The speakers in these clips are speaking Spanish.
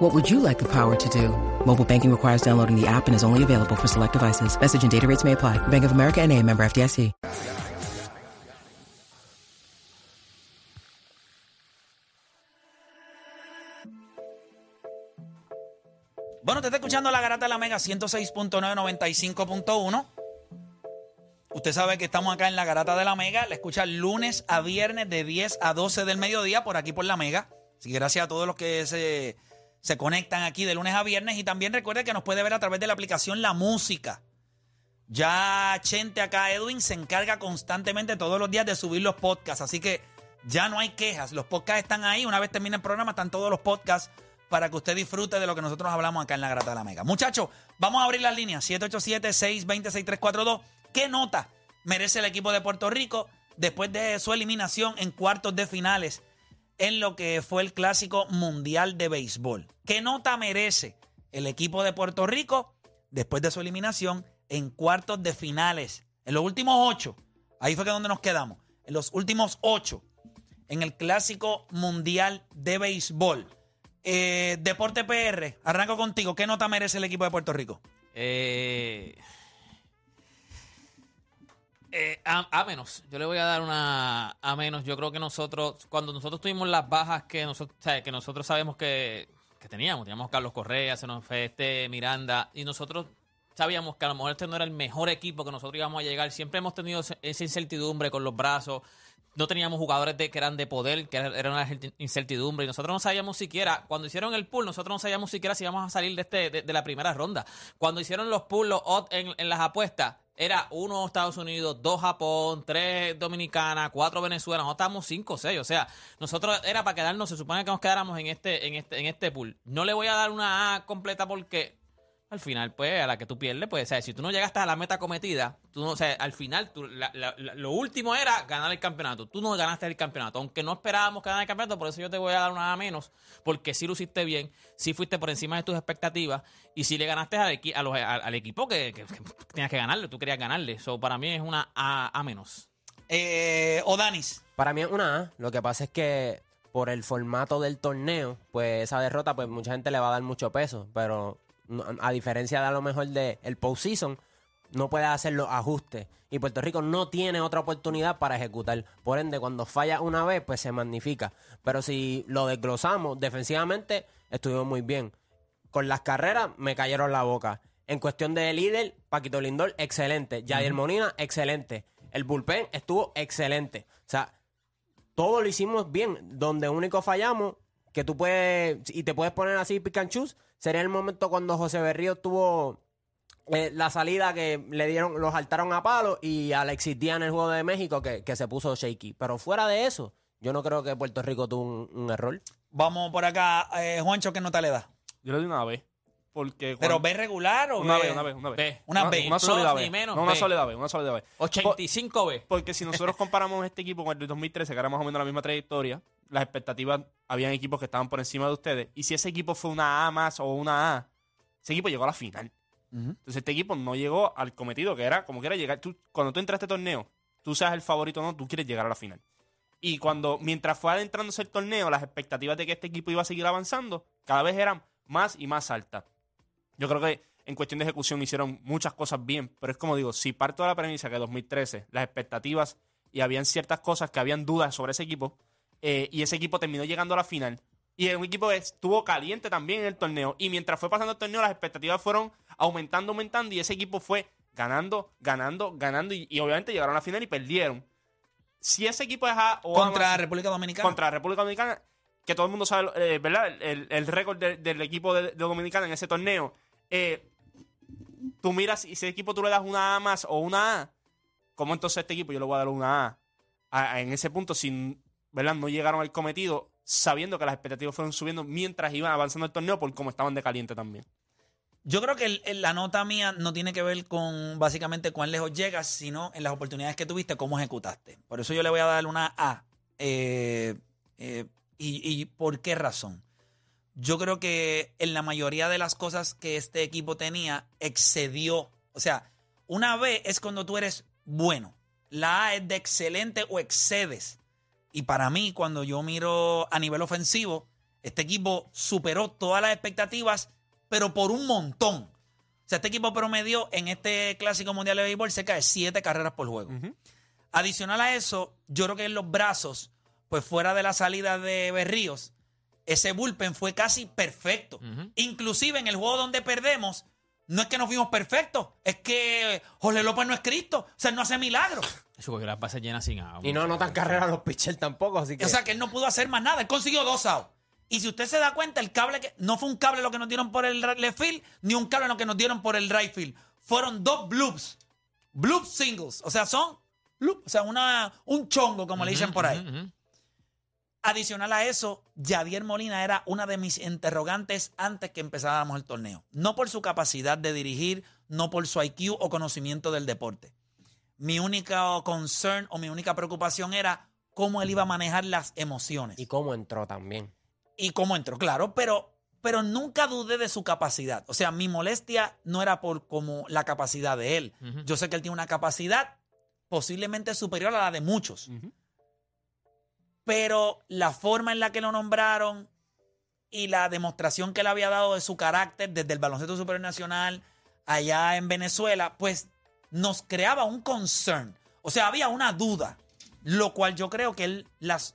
What would you like the power to do? Mobile banking requires downloading the app and is only available for select devices. Message and data rates may apply. Bank of America and a member FDIC. Bueno, te está escuchando la garata de la Mega 106.995.1. Usted sabe que estamos acá en la garata de la Mega. La escucha lunes a viernes de 10 a 12 del mediodía por aquí por la Mega. Así que gracias a todos los que se, se conectan aquí de lunes a viernes. Y también recuerde que nos puede ver a través de la aplicación La Música. Ya Chente acá, Edwin, se encarga constantemente todos los días de subir los podcasts. Así que ya no hay quejas. Los podcasts están ahí. Una vez termina el programa, están todos los podcasts para que usted disfrute de lo que nosotros hablamos acá en la Grata de la Mega. Muchachos, vamos a abrir las líneas. 787-620-6342. ¿Qué nota merece el equipo de Puerto Rico después de su eliminación en cuartos de finales en lo que fue el Clásico Mundial de Béisbol? ¿Qué nota merece el equipo de Puerto Rico después de su eliminación en cuartos de finales? En los últimos ocho, ahí fue que donde nos quedamos. En los últimos ocho, en el Clásico Mundial de Béisbol. Eh, Deporte PR, arranco contigo. ¿Qué nota merece el equipo de Puerto Rico? Eh, eh, a, a menos. Yo le voy a dar una a menos. Yo creo que nosotros, cuando nosotros tuvimos las bajas que nosotros, que nosotros sabemos que, que teníamos, teníamos Carlos Correa, se nos fue este Miranda, y nosotros sabíamos que a lo mejor este no era el mejor equipo que nosotros íbamos a llegar. Siempre hemos tenido esa incertidumbre con los brazos. No teníamos jugadores de, que eran de poder, que era una incertidumbre. Y nosotros no sabíamos siquiera, cuando hicieron el pool, nosotros no sabíamos siquiera si íbamos a salir de, este, de, la primera ronda. Cuando hicieron los pools, los en las apuestas, era uno Estados Unidos, dos Japón, tres Dominicana, cuatro Venezuela. Nosotros estábamos cinco o seis. O sea, nosotros era para quedarnos, se supone que nos quedáramos en este, en este, en este pool. No le voy a dar una A completa porque al final, pues, a la que tú pierdes, pues, o sea, si tú no llegaste a la meta cometida, tú no, o sea, al final, tú- la- la- la- lo último era ganar el campeonato. Tú no ganaste el campeonato, aunque no esperábamos ganar el campeonato, por eso yo te voy a dar una A menos, porque sí lo hiciste bien, sí fuiste por encima de tus expectativas, y sí le ganaste al, equi- a los- al- al equipo que, que- que tenías que ganarle, tú querías ganarle. So, para mí es una A, A menos. Eh, Odanis. Para mí es una A. Lo que pasa es que por el formato del torneo, pues esa derrota, pues mucha gente le va a dar mucho peso. Pero no- a diferencia de a lo mejor del el postseason, no puede hacer los ajustes. Y Puerto Rico no tiene otra oportunidad para ejecutar. Por ende, cuando falla una vez, pues se magnifica. Pero si lo desglosamos, defensivamente estuvimos muy bien. Con las carreras me cayeron la boca. En cuestión de líder, Paquito Lindor, excelente. Yadier Molina, excelente. El bullpen estuvo excelente. O sea, todo lo hicimos bien. Donde único fallamos, que tú puedes, y te puedes poner así choose, sería el momento cuando José Berrío tuvo eh, la salida que le dieron, los saltaron a palo y Alexis Díaz en el juego de México que, que se puso shaky. Pero fuera de eso, yo no creo que Puerto Rico tuvo un, un error. Vamos por acá. Eh, Juancho, ¿qué nota le da? Yo le doy una B. Porque ¿Pero B regular o una B? B, una B, una B. B. Una B. Una Plus sólida ni B. menos No, una B. sólida B, una sólida B. 85 B. Porque si nosotros comparamos este equipo con el de 2013, que era más o menos la misma trayectoria, las expectativas, habían equipos que estaban por encima de ustedes. Y si ese equipo fue una A más o una A, ese equipo llegó a la final. Entonces este equipo no llegó al cometido, que era como quiera llegar. Tú, cuando tú entras a este torneo, tú seas el favorito o no, tú quieres llegar a la final. Y cuando, mientras fue adentrándose el torneo, las expectativas de que este equipo iba a seguir avanzando, cada vez eran más y más altas. Yo creo que en cuestión de ejecución hicieron muchas cosas bien, pero es como digo, si parto de la premisa que 2013, las expectativas y habían ciertas cosas que habían dudas sobre ese equipo, eh, y ese equipo terminó llegando a la final, y es un equipo que estuvo caliente también en el torneo, y mientras fue pasando el torneo, las expectativas fueron aumentando, aumentando, y ese equipo fue ganando, ganando, ganando, y, y obviamente llegaron a la final y perdieron. Si ese equipo es A o Contra más- República Dominicana. contra la República Dominicana, que todo el mundo sabe, eh, ¿verdad? El, el- el récord de- del equipo de, de Dominicana en ese torneo. Eh, tú miras y si ese equipo tú le das una A más o una A, ¿cómo entonces este equipo yo le voy a dar una A? A- a- en ese punto, sin, ¿verdad? No llegaron al cometido, sabiendo que las expectativas fueron subiendo mientras iban avanzando el torneo por cómo estaban de caliente también. Yo creo que la nota mía no tiene que ver con básicamente cuán lejos llegas, sino en las oportunidades que tuviste, cómo ejecutaste. Por eso yo le voy a dar una A. Eh, eh, y, y por qué razón? Yo creo que en la mayoría de las cosas que este equipo tenía, excedió. O sea, una B es cuando tú eres bueno. La A es de excelente o excedes. Y para mí, cuando yo miro a nivel ofensivo, este equipo superó todas las expectativas, pero por un montón. O sea, este equipo promedió en este Clásico Mundial de Béisbol cerca de siete carreras por juego. Adicional a eso, yo creo que en los brazos, pues fuera de la salida de Berríos, ese bullpen fue casi perfecto. Inclusive en el juego donde perdemos, no es que nos fuimos perfectos, es que Jorge López no es Cristo, o sea, no hace milagros. Eso porque las bases llenas sin agua. Y no anotan carrera los pitchers tampoco, así que. O sea, que él no pudo hacer más nada. Él consiguió dos outs. Y si usted se da cuenta, el cable que no fue un cable lo que nos dieron por el left field, ni un cable lo que nos dieron por el right field. Fueron dos bloops. Bloop singles. O sea, son bloop, o sea, una, un chongo, como le dicen por ahí. Adicional a eso, Yadier Molina era una de mis interrogantes antes que empezáramos el torneo. No por su capacidad de dirigir, no por su IQ o conocimiento del deporte. Mi única concern o mi única preocupación era cómo él iba a manejar las emociones. Y cómo entró también. y cómo entró, claro, pero, pero nunca dudé de su capacidad. O sea, mi molestia no era por como la capacidad de él. Yo sé que él tiene una capacidad posiblemente superior a la de muchos. Pero la forma en la que lo nombraron y la demostración que él había dado de su carácter desde el baloncesto superior nacional allá en Venezuela, pues nos creaba un concern. O sea, había una duda, lo cual yo creo que él las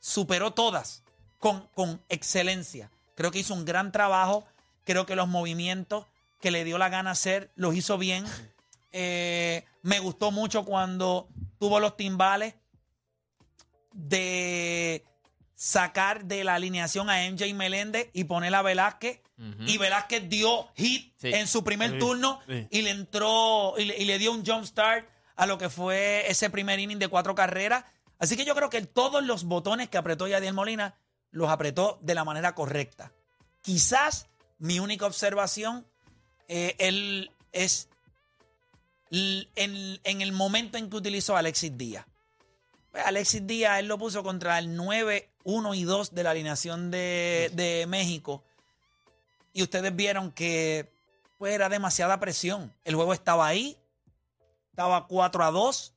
superó todas con, con excelencia. Creo que hizo un gran trabajo. Creo que los movimientos que le dio la gana hacer los hizo bien. Eh, me gustó mucho cuando tuvo los timbales de sacar de la alineación a MJ Meléndez y poner a Velázquez. Y Velázquez dio hit Sí. en su primer Sí, turno sí. y le entró y le, y le dio un jump start a lo que fue ese primer inning de cuatro carreras. Así que yo creo que todos los botones que apretó Yadiel Molina los apretó de la manera correcta. Quizás mi única observación eh, él es en, en el momento en que utilizó a Alexis Díaz. Alexis Díaz, él lo puso contra el 9, 1 y 2 de la alineación de, de México. Y ustedes vieron que pues, era demasiada presión. El juego estaba ahí, estaba 4 a 2.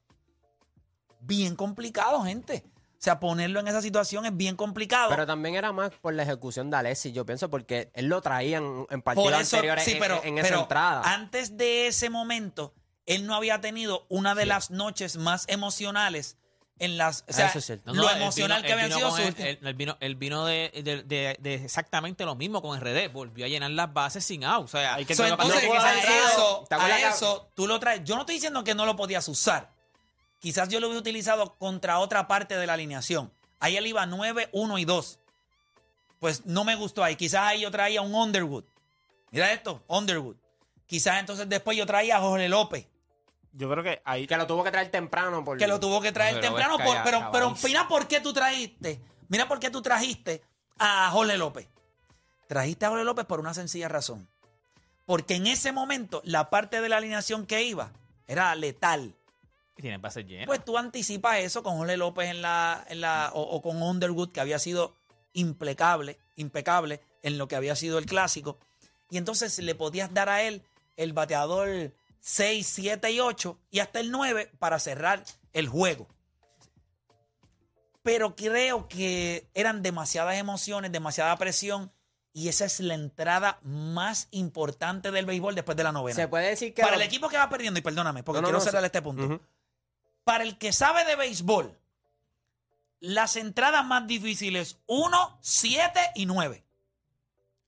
Bien complicado, gente. O sea, ponerlo en esa situación es bien complicado. Pero también era más por la ejecución de Alexis, yo pienso, porque él lo traía en, partidos anteriores sí, pero, en, esa pero entrada. antes de ese momento, él no había tenido una de las noches más emocionales en las. O Ah, sea, eso es cierto. No, lo no, emocional vino- que habían sido sus el- vino, él vino de, de- de- de exactamente lo mismo con RD. Volvió a llenar las bases sin out. O sea, Hay que So, tener entonces, no eso, ¿Te acuerdas a eso tú lo traes. Yo no estoy diciendo que no lo podías usar. Quizás yo lo hubiera utilizado contra otra parte de la alineación. Ahí él iba 9, 1 y 2. Pues no me gustó ahí. Quizás ahí yo traía un Underwood. Mira esto, Underwood. Quizás entonces después yo traía a Jorge López, Yo creo que ahí. Que lo tuvo que traer temprano. Por... que lo tuvo que traer Pero temprano. por- pero, pero mira por qué tú trajiste. Mira por qué tú trajiste a Jorge López. Trajiste a Jorge López por una sencilla razón. Porque en ese momento la parte de la alineación que iba era letal. y tiene bases llenas. Pues tú anticipas eso con Jorge López en la, en la o, o con Underwood, que había sido impecable, impecable en lo que había sido el clásico. Y entonces le podías dar a él el bateador 6, 7 y 8 y hasta el 9 para cerrar el juego. Pero creo que eran demasiadas emociones, demasiada presión y esa es la entrada más importante del béisbol después de la novena. Se puede decir que. Para el equipo que va perdiendo, y perdóname, porque No, no, quiero no, cerrar este punto. Para el que sabe de béisbol, las entradas más difíciles, 1, 7 y 9.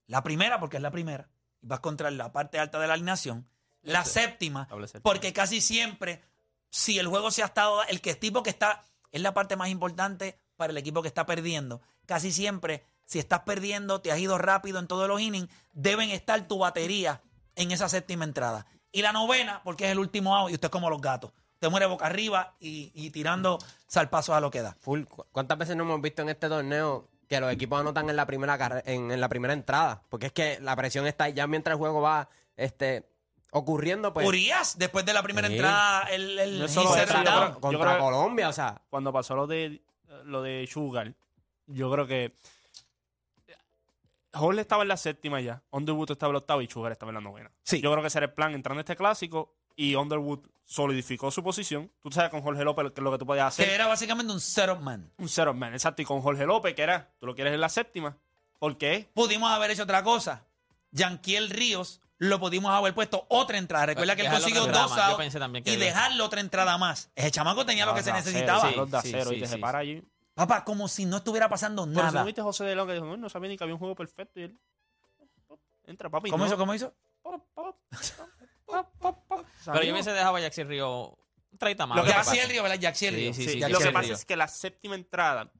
La primera, porque es la primera, y vas contra la parte alta de la alineación. La séptima, porque casi siempre, si el juego se ha estado, el que tipo que está, es la parte más importante para el equipo que está perdiendo. Casi siempre, si estás perdiendo, te has ido rápido en todos los innings, deben estar tu batería en esa séptima entrada. Y la novena, porque es el último out, y usted es como los gatos. Usted muere boca arriba y, y tirando salpazos a lo que da. Full. ¿Cu- ¿Cuántas veces no hemos visto en este torneo que los equipos anotan en la primera en, en la primera entrada. Porque es que la presión está ahí ya mientras el juego va este, ocurriendo, pues. Urias, después de la primera Sí. entrada, el, el No es solo he eso, said yo down. creo- contra Colombia, o sea. Cuando pasó lo de lo de Sugar, yo creo que Hall estaba en la séptima ya, Underwood estaba en la octava y Sugar estaba en la novena. Sí. Yo creo que ese era el plan entrando a este clásico y Underwood solidificó su posición. Tú sabes con Jorge López que lo que tú podías hacer. Que era básicamente un setup man. Un setup man, exacto. Y con Jorge López, que era, tú lo quieres en la séptima. ¿Por qué? Pudimos haber hecho otra cosa. Yanquiel Ríos lo pudimos haber puesto otra entrada. Recuerda que él Dejarlo consiguió otra dos entrada más. Yo outs pensé también que y él- dejarlo otra entrada más. Ese chamaco tenía lo que se necesitaba. acero, Sí, dos de sí, acero, sí, y te sí, separa allí. Papá, como si no estuviera pasando Pero si nada. no viste a José de León que dijo, no, no sabía ni que había un juego perfecto. Y él, entra, papi. ¿Cómo no. hizo? ¿Cómo hizo? Pero Salió. yo hubiese dejado a Jackson Río un 30 más. Lo que ¿qué pasa- Jaxiel? Ríos, ¿verdad? Jaxiel Sí, Ríos. sí, Sí, sí, lo que pasa Río. es que la séptima entrada,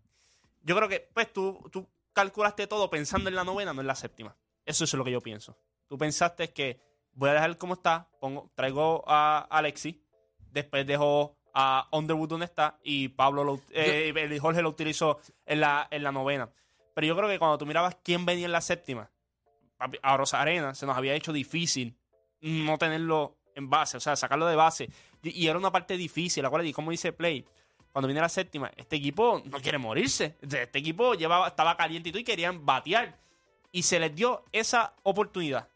yo creo que, pues tú, tú calculaste todo pensando en la novena, no en la séptima. Eso es lo que yo pienso. Tú pensaste que voy a dejar como está, pongo, traigo a Alexi, después dejo a Underwood donde está y Pablo lo, eh, Jorge lo utilizó en la, en la novena. Pero yo creo que cuando tú mirabas quién venía en la séptima, a Rosarena se nos había hecho difícil no tenerlo en base, o sea, sacarlo de base. Y, y era una parte difícil, acuérdate, y como dice Play, cuando viene la séptima, este equipo no quiere morirse. Este equipo llevaba, estaba caliente y todo y querían batear. Y se les dio esa oportunidad.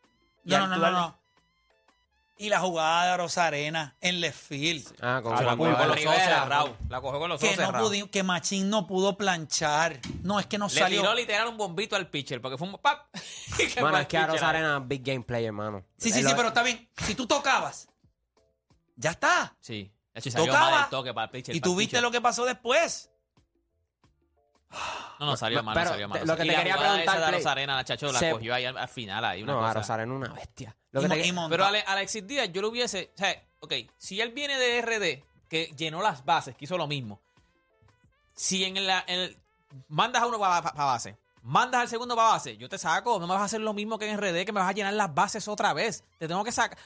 Y No, no, no, no. Y la jugada de Rosarena en left field. Ah, con Ah, La cogió con los ojos cerrados. La cogió con los ojos Que, no cerrados. que Machín no pudo planchar. No, es que no Le salió. tiró literal un bombito al pitcher porque fue un ¡pap! Mano, es que a. Rosarena big game player, mano. Sí, sí, sí, pero está bien. Si tú tocabas, ya está. Sí. Tocaba, mal el toque para el pitcher. Y para tú el viste pitcher. lo que pasó después. No, no, salió mal, Pero no salió mal. lo que te y quería la preguntar, esa de Rosarena, la chacho, la se- cogió ahí al, al final. Ahí una No, a cosa. Rosarena es una bestia. Lo que te- Pero Ale- Alexis Díaz, yo lo hubiese. O sea, ok, si él viene de RD, que llenó las bases, que hizo lo mismo. Si en la. en el- mandas a uno para base, mandas al segundo para base, yo te saco. No me vas a hacer lo mismo que en RD, que me vas a llenar las bases otra vez. Te tengo que sacar.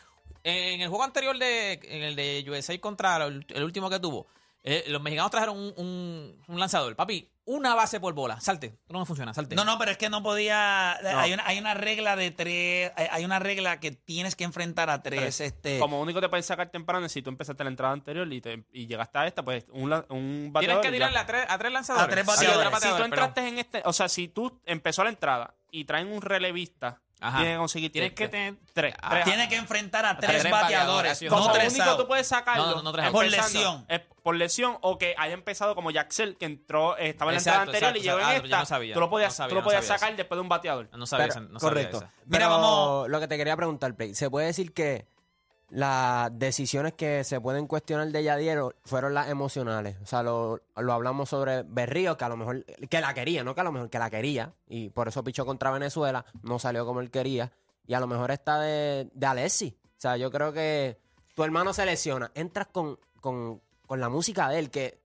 En el juego anterior, de en el de USA contra el, el último que tuvo, eh, los mexicanos trajeron un, un- un lanzador. Papi, una base por bola. Salte. No me funciona, salte. No, no, pero es que no podía. No. Hay, una, hay una regla de tres. Hay, hay una regla que tienes que enfrentar a tres. Tres. Este, Como único te puedes sacar temprano es si tú empezaste la entrada anterior y, te- y llegaste a esta, pues un, un Tienes que tirarle a tres, a tres lanzadores. A tres Sí, bateadores. tres Si tú entraste en este, o sea, si tú empezó la entrada y traen un relevista, Ajá. tienes que conseguir Tienes que tener tres. Ah, tres. Tienes que enfrentar a tres tres, bateadores, bateadores. No tres único outs. tú puedes sacarlo No, no, no, tres Por lesión. es por lesión o que haya empezado como Jaxel que entró estaba en la Exacto, entrada anterior y exacto, llegó ah, en yo esta no sabía, tú lo podías, no sabía, tú lo no podías sabía sacar eso. después de un bateador No sabía, Pero- esa- no sabía correcto. esa. Mira, Pero vamos- Lo que te quería preguntar, Play, ¿se puede decir que las decisiones que se pueden cuestionar de Yadiero fueron las emocionales? O sea, lo, lo hablamos sobre Berrío, que a lo mejor, que la quería, no que a lo mejor que la quería, y por eso pichó contra Venezuela, no salió como él quería, y a lo mejor está de, de Alessi. O sea, yo creo que tu hermano se lesiona, entras con, con, con la música de él, que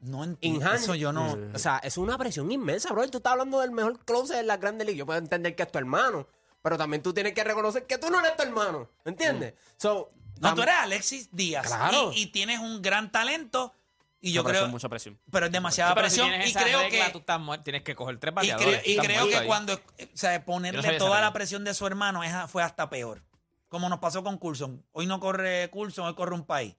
No entiendo. Eso yo no. O sea, es una presión inmensa, bro. Tú estás hablando del mejor closer de la Grande Liga. Yo puedo entender que es tu hermano, pero también tú tienes que reconocer que tú no eres tu hermano. ¿Entiendes? So, No, tú eres Alexis Díaz. Claro. Y, y tienes un gran talento. Y yo creo. mucha presión Pero es demasiada Sí, pero si presión. tienes y esa creo regla, que. tú estás muerto, tienes que coger tres Y, bateadores. y estás creo muerto que ahí. cuando o sea, Yo no ponerle sabía esa toda la regla. presión de su hermano es, fue hasta peor. Como nos pasó con Coulson. Hoy no corre Coulson, hoy corre un país.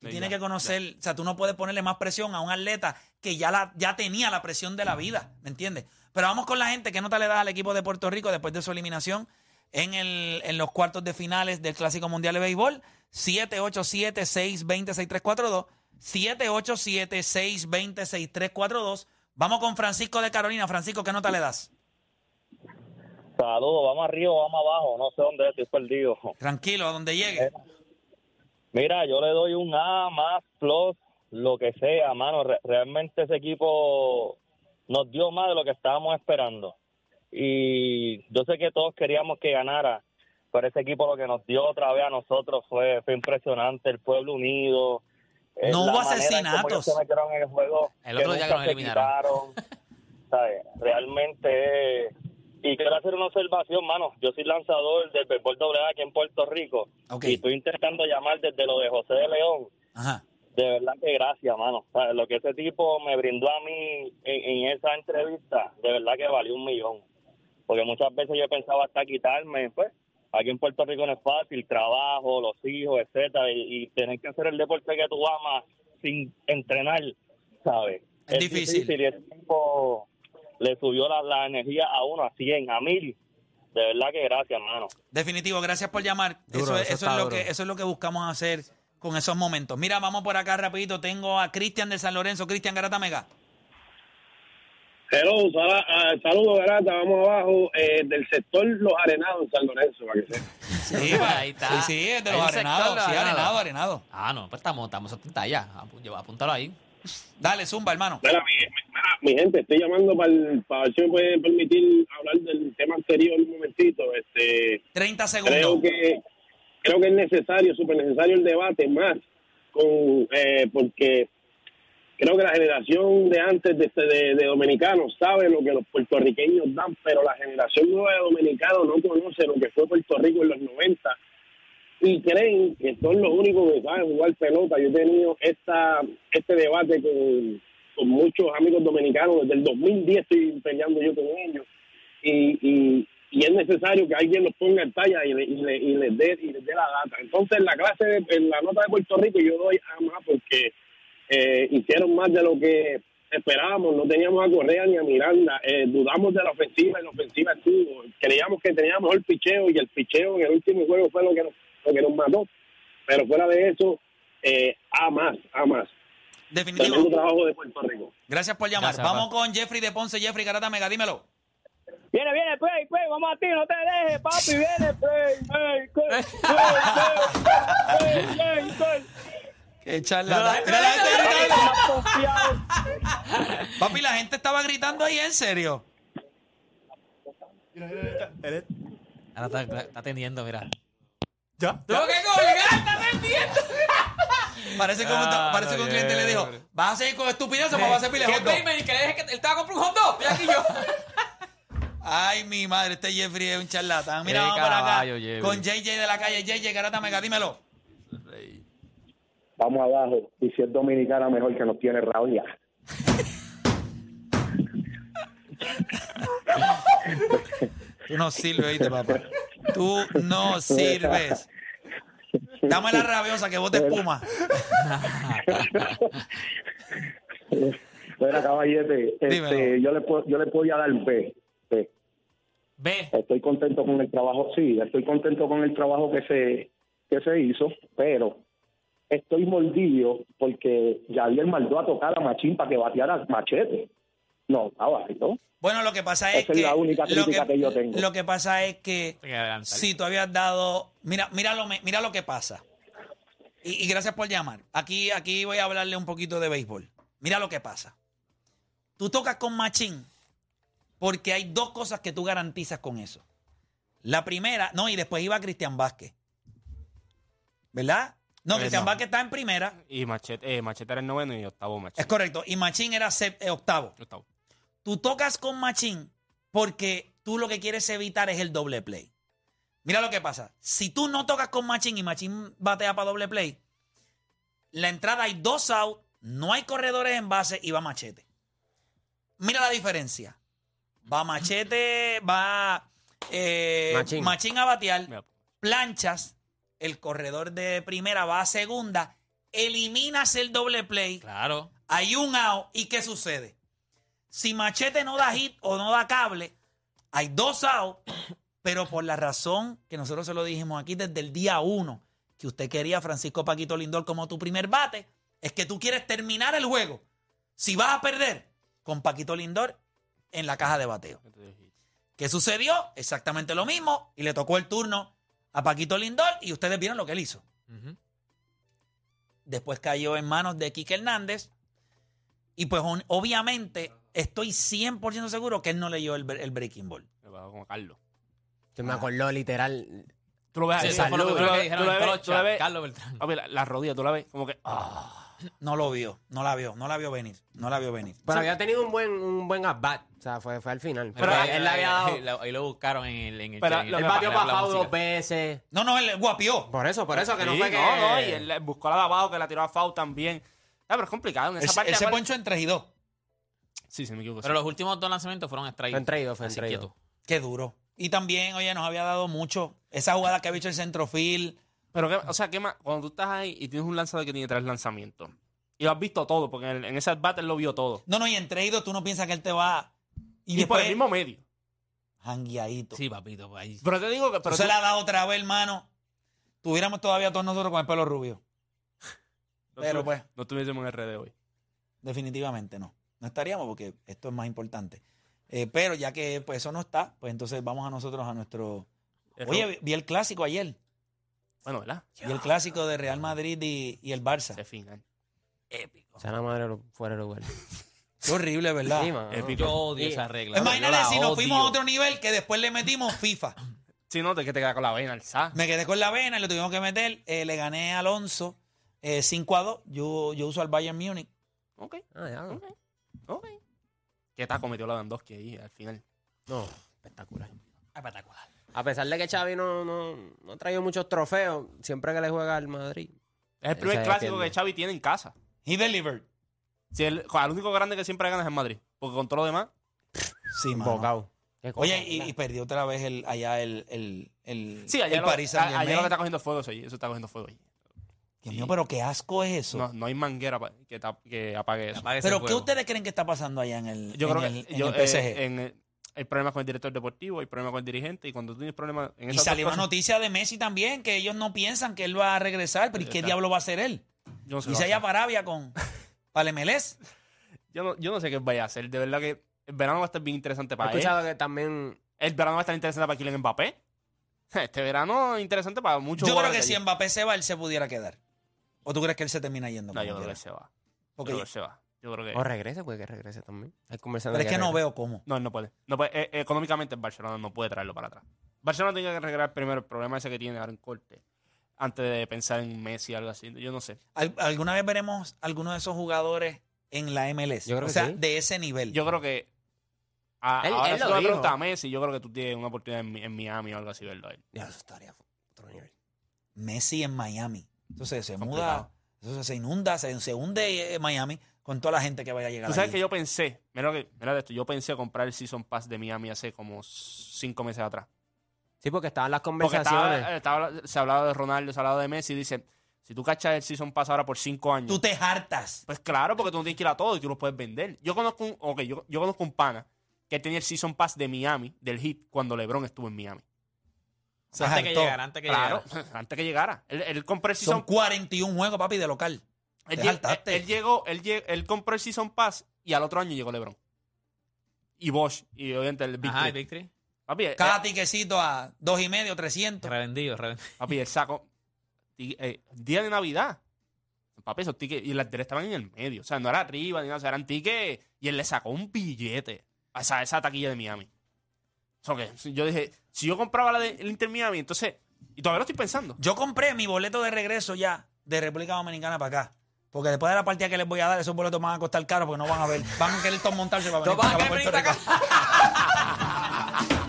Tú tienes ya, que conocer, o sea, tú no puedes ponerle más presión a un atleta que ya, la, ya tenía la presión de la vida, ¿me entiendes? Pero vamos con la gente, ¿qué nota le das al equipo de Puerto Rico después de su eliminación en, el, en los cuartos de finales del Clásico Mundial de Béisbol? 787-620-6342. 787-620-6342. Vamos con Francisco de Carolina. Francisco, ¿qué nota le das? Saludos, vamos arriba, vamos abajo, no sé dónde estoy perdido. Tranquilo, a donde llegue. Mira, yo le doy un A más plus, lo que sea, mano. Re- realmente ese equipo nos dio más de lo que estábamos esperando. Y yo sé que todos queríamos que ganara, pero ese equipo lo que nos dio otra vez a nosotros fue, fue impresionante, el pueblo unido. eh, No la hubo asesinatos. ellos se metieron en el juego. El otro día que nos eliminaron. quitaron. ¿sabes? Realmente eh, y quiero hacer una observación, mano. Yo soy lanzador del béisbol doble A aquí en Puerto Rico Ok. y estoy intentando llamar desde lo de José de León. Ajá. de verdad que gracias, mano. O sea, lo que ese tipo me brindó a mí en, en esa entrevista, de verdad que valió un millón. Porque muchas veces yo pensaba hasta quitarme, pues, aquí en Puerto Rico no es fácil, trabajo, los hijos, etcétera, y, y tener que hacer el deporte que tú amas sin entrenar, ¿sabes? Es difícil. y ese tipo le subió la, la energía a uno, a 100, a mil. De verdad que gracias, mano. Definitivo, gracias por llamar. Duro, eso, es- eso eso es lo duro. que, eso es lo que buscamos hacer con esos momentos. Mira, vamos por acá rapidito. Tengo a Cristian de San Lorenzo. Cristian Garata Mega. Hello, sala- ah, saludos, Garata, vamos abajo, eh, del sector Los Arenados en San Lorenzo, para que sepa. Sí, ahí está. Sí, sí, es de los sector arenados. Sí, arenado. arenado, arenado. Ah, no, pues estamos, estamos. Apu- lleva- Apúntalo ahí. Dale, zumba, hermano. Mira, mi, gente, estoy llamando para, para ver si me pueden permitir hablar del tema anterior un momentito. Este, 30 segundos. creo que creo que es necesario, súper necesario el debate más, con eh, porque creo que la generación de antes de, de, de dominicanos sabe lo que los puertorriqueños dan, pero la generación nueva de dominicanos no conoce lo que fue Puerto Rico en los 90 y creen que son los únicos que saben jugar pelota. Yo he tenido esta este debate con, con muchos amigos dominicanos, desde el 2010 estoy peleando yo con ellos y, y, y es necesario que alguien los ponga en talla y, le- y, le- y les dé y les dé la data. Entonces, en la clase, de, en la nota de Puerto Rico, yo doy a más porque eh, hicieron más de lo que esperábamos. No teníamos a Correa ni a Miranda. Eh, dudamos de la ofensiva y la ofensiva estuvo. Creíamos que teníamos el picheo y el picheo en el último juego fue lo que nos, lo que nos mató. Pero fuera de eso, eh, a más, a más. Definitivo. trabajo de Puerto Rico. Gracias por llamar. Gracias, Vamos papá. con Jeffrey de Ponce. Jeffrey Garata Mega, dímelo. Viene, viene, play, play, vamos a ti, no te dejes, papi, viene, play, play, play, play, play, play, play. Qué charla. Papi, la gente estaba gritando ahí, en serio. Ahora está, está atendiendo, mira. ¿Ya? ¡Tengo que colgar! ¡Está atendiendo! Parece que, un, Ah, parece que un cliente le dijo, hombre. ¿vas a seguir con estupideces o me vas a hacer pile ¿Qué hot dog?" Que le deje que él te va a comprar un hot dog. Mira aquí yo. Ay, mi madre, este Jeffrey es un charlatán. Mira, Qué vamos por acá caballo, Jeffrey. con JJ de la calle. JJ Garata Mega, dímelo. Vamos abajo. Y si es dominicana, mejor que nos tiene rabia. Tú no sirves, oíste, papá. Tú no sirves. Dame la rabiosa que bote espuma. Bueno, caballete, este, yo le puedo, yo le podía dar B. B. Ve. Estoy contento con el trabajo, sí, estoy contento con el trabajo que se, que se hizo, pero estoy mordido porque Javier mandó a tocar a Machín para que bateara machete. No, está bajito. Bueno, lo que pasa es Esa es que. la única crítica que yo tengo. Lo que pasa es que. Si tú habías dado. Mira, mira, lo, mira lo que pasa. Y, y gracias por llamar. Aquí, aquí voy a hablarle un poquito de béisbol. Mira lo que pasa. Tú tocas con Machín porque hay dos cosas que tú garantizas con eso. La primera, no, y después iba Cristian Vázquez. ¿Verdad? No, Pues Cristian no. Vázquez está en primera. Y Machete, eh, Machete era el noveno y octavo Machete. Es correcto. Y Machín era eh, octavo. Octavo. Tú tocas con Machín porque tú lo que quieres evitar es el doble play. Mira lo que pasa. Si tú no tocas con Machín y Machín batea para doble play, la entrada hay dos outs, no hay corredores en base y va Machete. Mira la diferencia. Va Machete, va eh, Machín. Machín a batear, planchas, el corredor de primera va a segunda, eliminas el doble play, Claro. hay un out y ¿qué sucede? Si Machete no da hit o no da cable, hay dos outs, pero por la razón que nosotros se lo dijimos aquí desde el día uno, que usted quería a Francisco Paquito Lindor como tu primer bate, es que tú quieres terminar el juego. Si vas a perder con Paquito Lindor en la caja de bateo. ¿Qué sucedió? Exactamente lo mismo y le tocó el turno a Paquito Lindor y ustedes vieron lo que él hizo. Después cayó en manos de Quique Hernández. Y pues obviamente estoy 100% seguro que él no leyó el, bre- el Breaking Ball. Me pagó como Carlos. Se me acordó literal. Tú lo ves ahí, eso fue lo tú primero lo que ves- dijeron tú en lo ves- Trocha, tú lo ves- Carlos Beltrán. Papi, la, la rodilla, tú la ves como que. ah. no lo vio, no la vio, no la vio venir, no la vio venir. Pero había tenido un buen, un buen at-bat. O sea, fue, fue al final. Pero ahí, él le había dado. ahí lo- ahí lo buscaron en el, en el Pero en lo el- Él que batió la- la para foul música. dos veces. No, no, él guapió. Por eso, por eso, que no Sí, fue que. no, no, y él buscó la de abajo que la tiró a foul también. Ah, pero es complicado. En Él, esa parte él se aparte- ponchó en 3 y 2. Sí, sí, me equivoco. Pero sí. los últimos dos lanzamientos fueron strike. Fue en traído, fue en Así traído. quieto. Qué duro. Y también, oye, nos había dado mucho. Esa jugada que ha hecho el centrofil. Pero, ¿qué- o sea, ¿qué más? Cuando tú estás ahí y tienes un lanzador que tiene tres lanzamientos y lo has visto todo, porque en, en ese at-bat él lo vio todo. No, no, y en 3 y 2 tú no piensas que él te va. Y, Y, por después, el mismo medio. jangueadito. Sí, papito, pues ahí. Pero te digo que. Pero Pero se tú- la ha dado otra vez, hermano. Tuviéramos todavía todos nosotros con el pelo rubio. no pero tuvi- pues. No tuviésemos en RD hoy. Definitivamente no. No estaríamos porque esto es más importante. Eh, pero ya que pues eso no está, pues entonces vamos a nosotros a nuestro... Oye, vi- vi el clásico ayer. Bueno, ¿verdad? Vi el clásico de Real Madrid y, y el Barça. Ese final. O sea, la madre fuera de lugar. Qué horrible, ¿verdad? Sí, mano. Épico. Yo odio Y- esa regla. Imagínate si nos fuimos a otro nivel que después le metimos FIFA. Sí, no, te que te queda con la vena alzada. Me quedé con la vena y lo tuvimos que meter. Eh, le gané a Alonso eh, 5 a 2. Yo, yo uso al Bayern Múnich. Ok, Ah, ya. No, ok. ¿Qué taco metió la Lewandowski ahí al final? No, espectacular. Espectacular. A pesar de que Xavi no, no, no ha traído muchos trofeos, siempre que le juega al Madrid. Es el primer clásico defiende. que Xavi tiene en casa. He delivered. Si el, el único grande que siempre gana es el Madrid. Porque con todo lo demás, Sí, cosa, Oye, y, perdió otra vez el, allá el, el, el, sí, ayer, el lo, Paris a- Saint ayer lo que está cogiendo fuego eso, eso está cogiendo fuego ahí. Dios mío, pero qué asco es eso. No, no hay manguera pa- que, tap- que apague eso. Apague ese pero ¿qué fuego. ustedes creen que está pasando allá en el, Yo en creo el, que en yo, el eh, PSG? en el- hay problemas con el director deportivo, hay problemas con el dirigente, y cuando tú tienes problemas en y esas salió dos una cosas, noticia de Messi también, que ellos no piensan que él va a regresar, pero ¿y qué Está. diablo va a hacer él? yo no sé Y se a haya hacer. para Arabia con MLS. yo no, yo no sé qué vaya a hacer. De verdad que el verano va a estar bien interesante He para él. escuchado que también. El verano va a estar interesante para Kylian Mbappé. Este verano es interesante para muchos Yo creo que jugadores si allí. Mbappé se va, él se pudiera quél ¿O tú crees que él se termina yendo? No, yo creo que quiera? se va. Porque- Yo creo que él se va. Yo creo que... O regrese, puede que regrese también. Hay conversando pero es que no veo cómo. No, no puede. No puede. Eh, económicamente el Barcelona no puede traerlo para atrás. Barcelona tiene que arreglar primero el problema ese que tiene ahora en corte. Antes de pensar en Messi o algo así. Yo no sé. ¿Al- ¿Alguna vez veremos alguno de esos jugadores en la MLS? Yo creo o que sea, sí. de ese nivel. Yo creo que... a- Él- ahora él si lo dijo. a Messi, yo creo que tú tienes una oportunidad en, Mi- en Miami o algo así, verlo a él. Ya, eso estaría otro nivel. Messi en Miami. Entonces se muda, entonces se inunda, se, se hunde eh, Miami con toda la gente que vaya a llegar Tú sabes allí. que yo pensé, mira, que, mira de esto, yo pensé comprar el Season Pass de Miami hace como cinco meses atrás. Sí, porque estaban las conversaciones. estaba, estaba- se hablaba de Ronaldo, se hablaba de Messi, y dicen, si tú cachas el Season Pass ahora por cinco años, Tú te hartas. pues claro, porque tú no tienes que ir a todo y tú lo puedes vender. Yo conozco un, ok, yo, yo conozco un pana que tenía el Season Pass de Miami, del Heat, cuando LeBron estuvo en Miami. Se Antes que llegara, antes que Claro, llegara. antes que llegara. Él, él compró el Son Season 41 juegos, papi, de local. él, te él llegó, él, él compró el Season Pass y al otro año llegó LeBron. Y Bosch, y obviamente el Big Ajá, Three. el Victory. Papi, eh, Cada tiquecito a dos y medio, 300. Revendido, revendido. Papi, él sacó. ti- eh, día de Navidad. Papi, esos tickets. Y las tele estaban en el medio. O sea, no era arriba ni nada. O sea, eran tickets. Y él le sacó un billete a esa, esa taquilla de Miami. O sea, que yo dije, si yo compraba la del Inter Miami, entonces. Y todavía lo estoy pensando. Yo compré mi boleto de regreso ya de República Dominicana para acá. Porque después de la partida que les voy a dar, esos boletos van a costar caro porque no van a ver. Van a querer todos montarse para venir para van a acá, querer para Puerto Rico.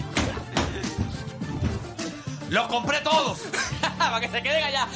Los compré todos. Para que se queden allá.